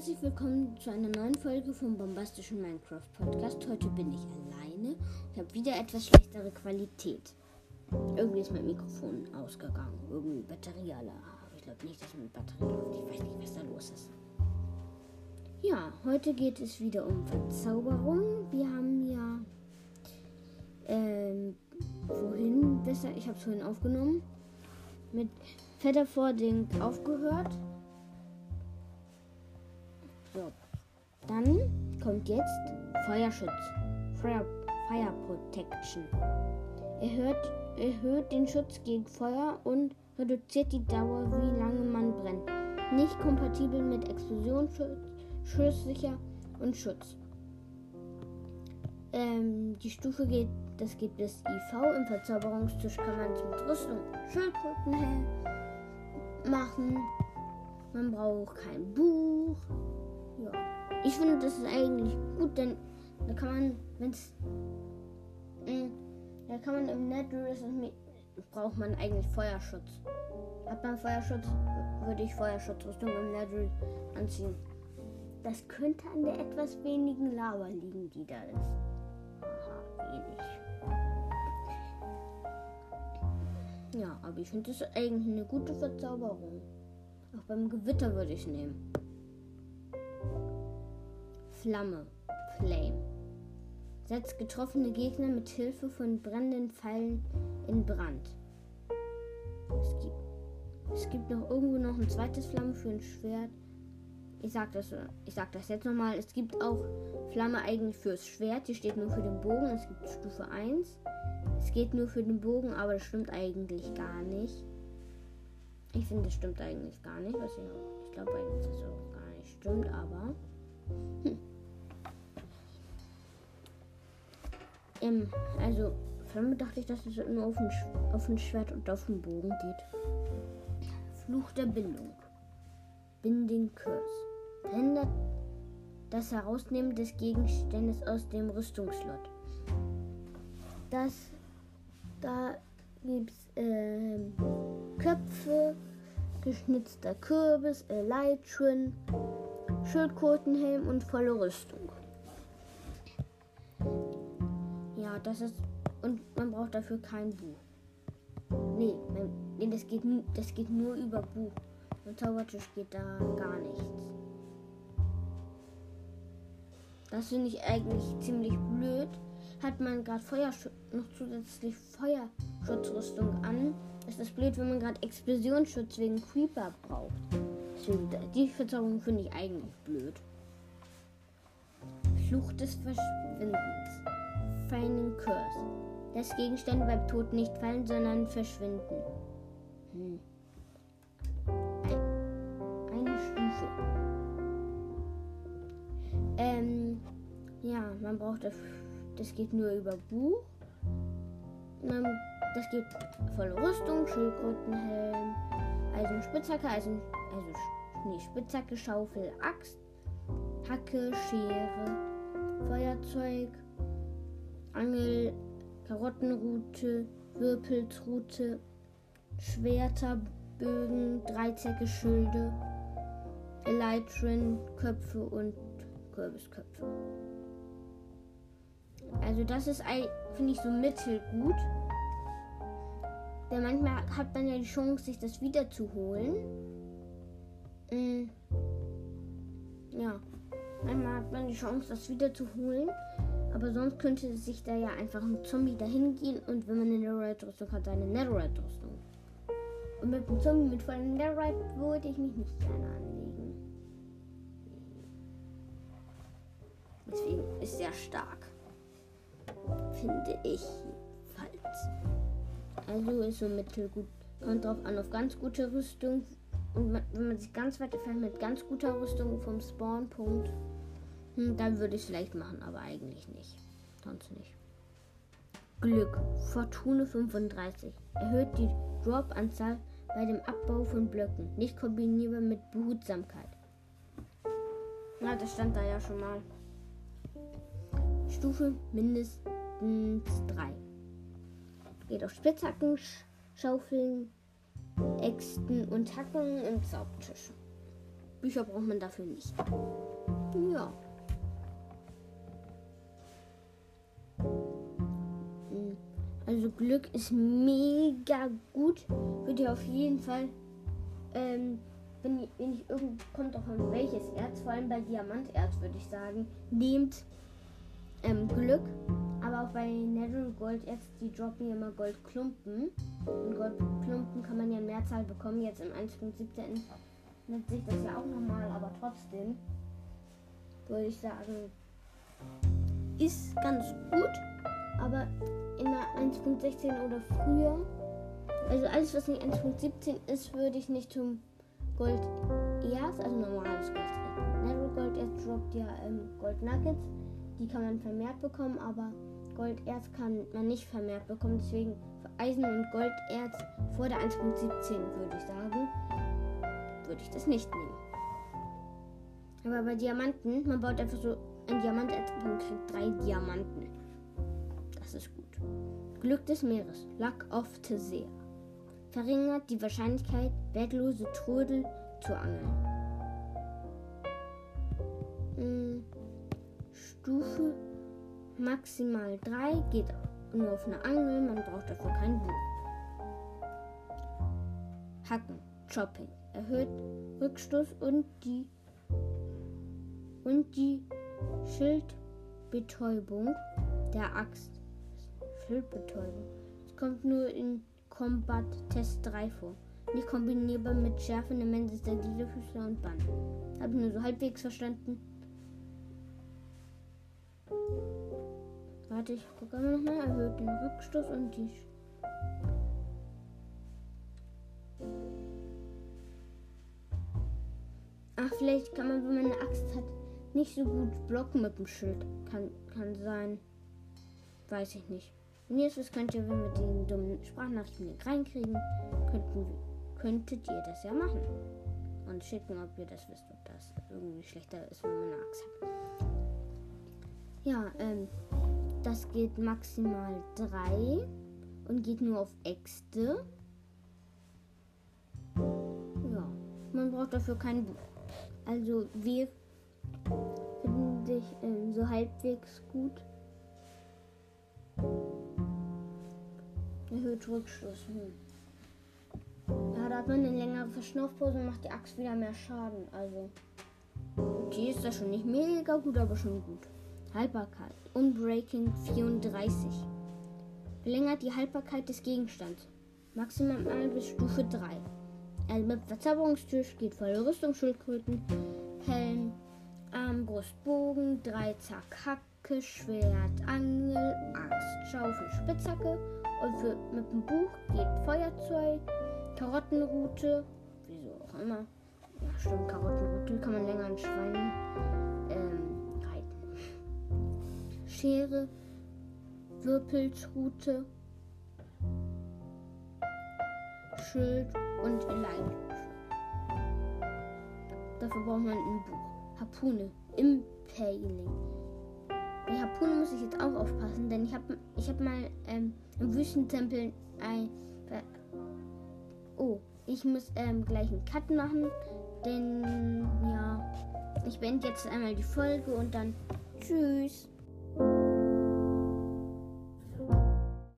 herzlich willkommen zu einer neuen Folge vom bombastischen Minecraft Podcast. Heute bin ich alleine und habe wieder etwas schlechtere Qualität. Irgendwie ist mein Mikrofon ausgegangen. Irgendwie Batterie alle. Ich glaube nicht, dass mit Batterie läuft. Ich weiß nicht, was da los ist. Ja, heute geht es wieder um Verzauberung. Wir haben ja ähm, wohin besser, ich habe es vorhin aufgenommen, mit Featherfording aufgehört. So. Dann kommt jetzt Feuerschutz. Fire, Fire Protection. Erhöht, erhöht den Schutz gegen Feuer und reduziert die Dauer, wie lange man brennt. Nicht kompatibel mit Explosionsschutz, schusssicher und Schutz. Ähm, die Stufe geht, das gibt es IV. Im Verzauberungstisch kann man es mit Rüstung und Schildkröten machen. Man braucht kein Buch. Ich finde, das ist eigentlich gut, denn da kann man, wenn es. Mm, da kann man im Netherite braucht man eigentlich Feuerschutz. Hat man Feuerschutz, würde ich Feuerschutzrüstung im Netherite anziehen. Das könnte an der etwas wenigen Lava liegen, die da ist. Aha, wenig. Ja, aber ich finde das eigentlich eine gute Verzauberung. Auch beim Gewitter würde ich nehmen. Flamme, Flame. Setzt getroffene Gegner mit Hilfe von brennenden Pfeilen in Brand. Es gibt, es gibt noch irgendwo noch ein zweites Flamme für ein Schwert. Ich sag das, ich sag das jetzt nochmal. Es gibt auch Flamme eigentlich fürs Schwert. Die steht nur für den Bogen. Es gibt Stufe 1. Es geht nur für den Bogen, aber das stimmt eigentlich gar nicht. Ich finde, das stimmt eigentlich gar nicht. Was ich, ich glaube eigentlich, dass es auch gar nicht stimmt, aber. Ähm, also, von dachte ich, dass es nur auf ein, auf ein Schwert und auf den Bogen geht. Fluch der Bindung. Binding Curse. Verhindert das Herausnehmen des Gegenstandes aus dem Rüstungslot. Das, da gibt es äh, Köpfe, geschnitzter Kürbis, Elytron, Schildkrötenhelm und volle Rüstung. Das ist. Und man braucht dafür kein Buch. Nee, man, nee das, geht, das geht nur über Buch. Im Zaubertisch geht da gar nichts. Das finde ich eigentlich ziemlich blöd. Hat man gerade noch zusätzlich Feuerschutzrüstung an, ist das blöd, wenn man gerade Explosionsschutz wegen Creeper braucht. Deswegen, die Verzauberung finde ich eigentlich blöd. Fluch des Verschwindens. Finding Curse. Das Gegenstände beim Tod nicht fallen, sondern verschwinden. Hm. eine Stufe. Ähm, ja, man braucht das, das geht nur über Buch. Man, das geht volle Rüstung, Schildkrötenhelm, Eisenspitzhacke, Eisen, also nee, Spitzhacke, Schaufel, Axt, Hacke, Schere, Feuerzeug, Angel, Karottenrute, Würpelsrute, Schwerter, Bögen, Schilde, Elytron, Köpfe und Kürbisköpfe. Also das ist, finde ich, so mittelgut. Denn manchmal hat man ja die Chance, sich das wieder zu holen. Mm. Ja. Manchmal hat man die Chance, das wieder zu holen. Aber sonst könnte sich da ja einfach ein Zombie dahin gehen und wenn man eine Netherite-Rüstung hat, eine Netherite-Rüstung. Und mit einem Zombie mit vollen Netherite würde ich mich nicht gerne anlegen. Deswegen ist sehr stark. Finde ich falls. Also ist so mittelgut. Kommt drauf an auf ganz gute Rüstung. Und wenn man sich ganz weit entfernt mit ganz guter Rüstung vom Spawnpunkt, hm, dann würde ich es vielleicht machen, aber eigentlich nicht. Sonst nicht. Glück. Fortune 35. Erhöht die Drop-Anzahl bei dem Abbau von Blöcken. Nicht kombinierbar mit Behutsamkeit. Na, das stand da ja schon mal. Stufe mindestens 3. Geht auf Spitzhacken, Sch Schaufeln, Äxten und Hacken im Zaubtisch. Bücher braucht man dafür nicht. Ja. Also Glück ist mega gut. Würde ich auf jeden Fall, ähm, wenn, wenn ich irgend kommt auch an welches Erz, vor allem bei Diamanterz würde ich sagen, nehmt ähm, Glück. Aber auch bei Nether Golderz, die droppen ja immer Goldklumpen. Und Goldklumpen kann man ja in Mehrzahl bekommen. Jetzt im 1.17 nennt sich das ja auch normal, aber trotzdem würde ich sagen, ist ganz gut. Aber in der 1.16 oder früher, also alles, was nicht 1.17 ist, würde ich nicht zum Gold erst, also normales Gold. Nether Gold erst droppt ja ähm, Gold Nuggets. Die kann man vermehrt bekommen, aber Golderz kann man nicht vermehrt bekommen. Deswegen für Eisen und Golderz vor der 1.17 würde ich sagen, würde ich das nicht nehmen. Aber bei Diamanten, man baut einfach so ein Diamant und kriegt drei Diamanten. Das ist gut. Glück des Meeres, Luck of the See. Verringert die Wahrscheinlichkeit, wertlose Trödel zu angeln. Hm. Stufe maximal 3 geht nur auf eine Angel, man braucht dafür kein Buch. Hacken, Chopping, erhöht Rückstoß und die und die Schildbetäubung der Axt. Schildbetäubung. Es kommt nur in Combat Test 3 vor. Nicht kombinierbar mit Schärfe, Nemesis der Gliederfüßler und Bann. Habe ich nur so halbwegs verstanden. Warte, ich gucke mal. Erhöht den Rückstoß und die. Ach, vielleicht kann man, wenn man eine Axt hat, nicht so gut blocken mit dem Schild. Kann, kann sein. Weiß ich nicht. Wenn ihr es könnt ihr, wenn wir den dummen Sprachnachrichten reinkriegen, könnten, könntet ihr das ja machen. Und schicken, ob ihr das wisst, ob das irgendwie schlechter ist, wenn man eine Axt hat. Ja, ähm, das geht maximal 3 und geht nur auf Äxte. Ja, man braucht dafür kein Buch. Also wir finden sich ähm, so halbwegs gut. Erhöht Rückschluss. Hm. Ja, da hat man eine längere Verschnaufpause und macht die Axt wieder mehr Schaden. Also, okay, ist das schon nicht mega gut, aber schon gut. Haltbarkeit. Unbreaking 34. Verlängert die Haltbarkeit des Gegenstands. Maximal bis Stufe 3. Also mit Verzauberungstisch geht volle Rüstung, Schildkröten, Helm, Armbrust, Bogen, Dreizack, Hacke, Schwert, Angel, Axt, Schaufel, Spitzhacke. Und für, mit dem Buch geht Feuerzeug, Karottenrute, wieso auch immer. Ja, stimmt, Karottenrute kann man länger an Schweinen Schere, Wirbelsrute, Schild und Lein. Dafür braucht man ein Buch. Harpune, Impaling. Bei Harpune muss ich jetzt auch aufpassen, denn ich habe ich hab mal ähm, im Wüstentempel ein. Oh, ich muss ähm, gleich einen Cut machen, denn ja, ich beende jetzt einmal die Folge und dann tschüss.